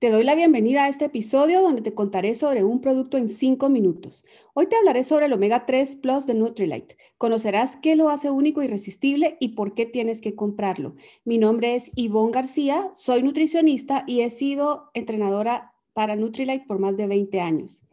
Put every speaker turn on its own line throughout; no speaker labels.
Te doy la bienvenida a este episodio donde te contaré sobre un producto en 5 minutos. Hoy te hablaré sobre el omega 3 Plus de Nutrilite. Conocerás qué lo hace único y irresistible y por qué tienes que comprarlo. Mi nombre es Yvonne García, soy nutricionista y he sido entrenadora para Nutrilite por más de 20 años.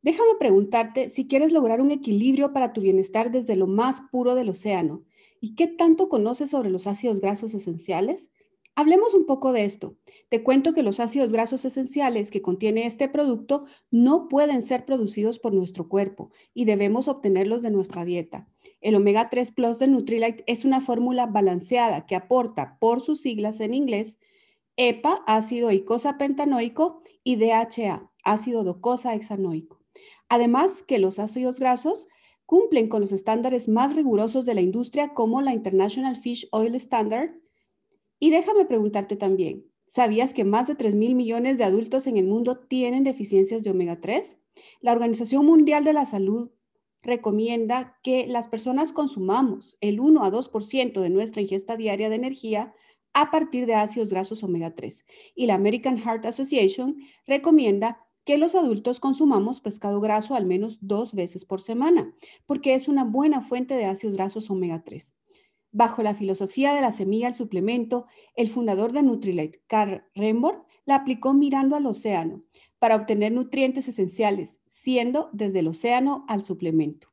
Déjame preguntarte si quieres lograr un equilibrio para tu bienestar desde lo más puro del océano. ¿Y qué tanto conoces sobre los ácidos grasos esenciales? Hablemos un poco de esto. Te cuento que los ácidos grasos esenciales que contiene este producto no pueden ser producidos por nuestro cuerpo y debemos obtenerlos de nuestra dieta. El omega 3 Plus de Nutrilite es una fórmula balanceada que aporta, por sus siglas en inglés, EPA, ácido icosa pentanoico, y DHA, ácido docosa hexanoico. Además que los ácidos grasos cumplen con los estándares más rigurosos de la industria como la International Fish Oil Standard y déjame preguntarte también, ¿sabías que más de 3 mil millones de adultos en el mundo tienen deficiencias de omega 3? La Organización Mundial de la Salud recomienda que las personas consumamos el 1 a 2% de nuestra ingesta diaria de energía a partir de ácidos grasos omega 3. Y la American Heart Association recomienda que los adultos consumamos pescado graso al menos dos veces por semana, porque es una buena fuente de ácidos grasos omega 3. Bajo la filosofía de la semilla al suplemento, el fundador de Nutrilite, Carl Rembord, la aplicó mirando al océano para obtener nutrientes esenciales, siendo desde el océano al suplemento.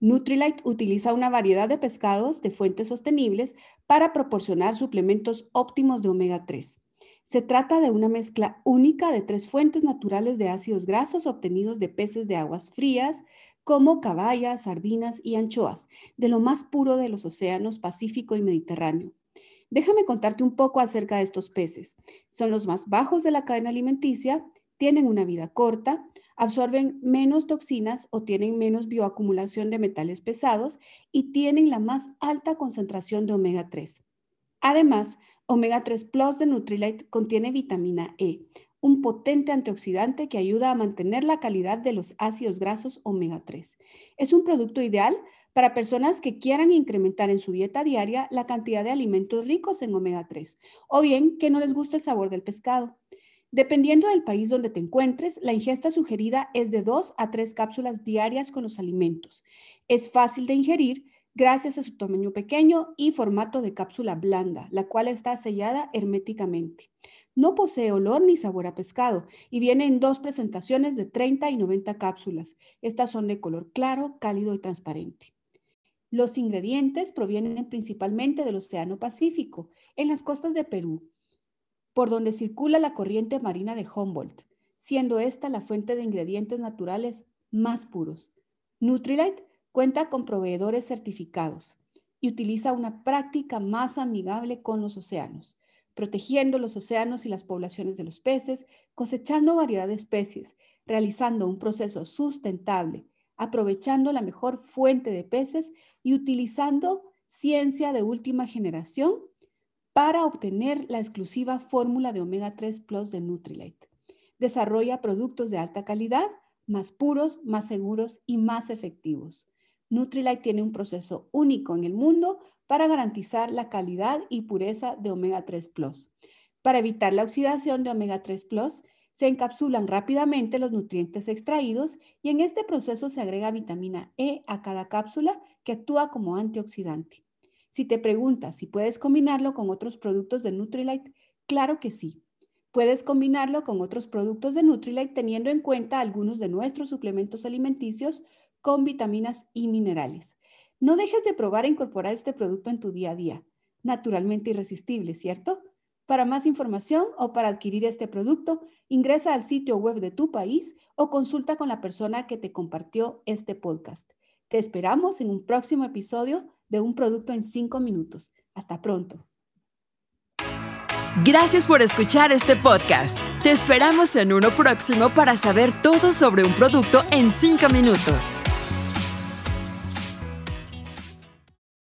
Nutrilite utiliza una variedad de pescados de fuentes sostenibles para proporcionar suplementos óptimos de omega 3. Se trata de una mezcla única de tres fuentes naturales de ácidos grasos obtenidos de peces de aguas frías, como caballas, sardinas y anchoas, de lo más puro de los océanos Pacífico y Mediterráneo. Déjame contarte un poco acerca de estos peces. Son los más bajos de la cadena alimenticia, tienen una vida corta, absorben menos toxinas o tienen menos bioacumulación de metales pesados y tienen la más alta concentración de omega 3. Además, omega 3 Plus de Nutrilite contiene vitamina E, un potente antioxidante que ayuda a mantener la calidad de los ácidos grasos omega 3. Es un producto ideal para personas que quieran incrementar en su dieta diaria la cantidad de alimentos ricos en omega 3 o bien que no les guste el sabor del pescado. Dependiendo del país donde te encuentres, la ingesta sugerida es de 2 a 3 cápsulas diarias con los alimentos. Es fácil de ingerir gracias a su tamaño pequeño y formato de cápsula blanda, la cual está sellada herméticamente. No posee olor ni sabor a pescado y viene en dos presentaciones de 30 y 90 cápsulas. Estas son de color claro, cálido y transparente. Los ingredientes provienen principalmente del Océano Pacífico, en las costas de Perú, por donde circula la corriente marina de Humboldt, siendo esta la fuente de ingredientes naturales más puros. Nutrilite cuenta con proveedores certificados y utiliza una práctica más amigable con los océanos protegiendo los océanos y las poblaciones de los peces, cosechando variedad de especies, realizando un proceso sustentable, aprovechando la mejor fuente de peces y utilizando ciencia de última generación para obtener la exclusiva fórmula de omega 3 Plus de Nutrilite. Desarrolla productos de alta calidad, más puros, más seguros y más efectivos. Nutrilite tiene un proceso único en el mundo para garantizar la calidad y pureza de omega 3 Plus. Para evitar la oxidación de omega 3 Plus, se encapsulan rápidamente los nutrientes extraídos y en este proceso se agrega vitamina E a cada cápsula que actúa como antioxidante. Si te preguntas si puedes combinarlo con otros productos de Nutrilite, claro que sí. Puedes combinarlo con otros productos de Nutrilite teniendo en cuenta algunos de nuestros suplementos alimenticios con vitaminas y minerales. No dejes de probar e incorporar este producto en tu día a día. Naturalmente irresistible, ¿cierto? Para más información o para adquirir este producto, ingresa al sitio web de tu país o consulta con la persona que te compartió este podcast. Te esperamos en un próximo episodio de Un Producto en 5 Minutos. Hasta pronto.
Gracias por escuchar este podcast. Te esperamos en uno próximo para saber todo sobre un producto en 5 minutos.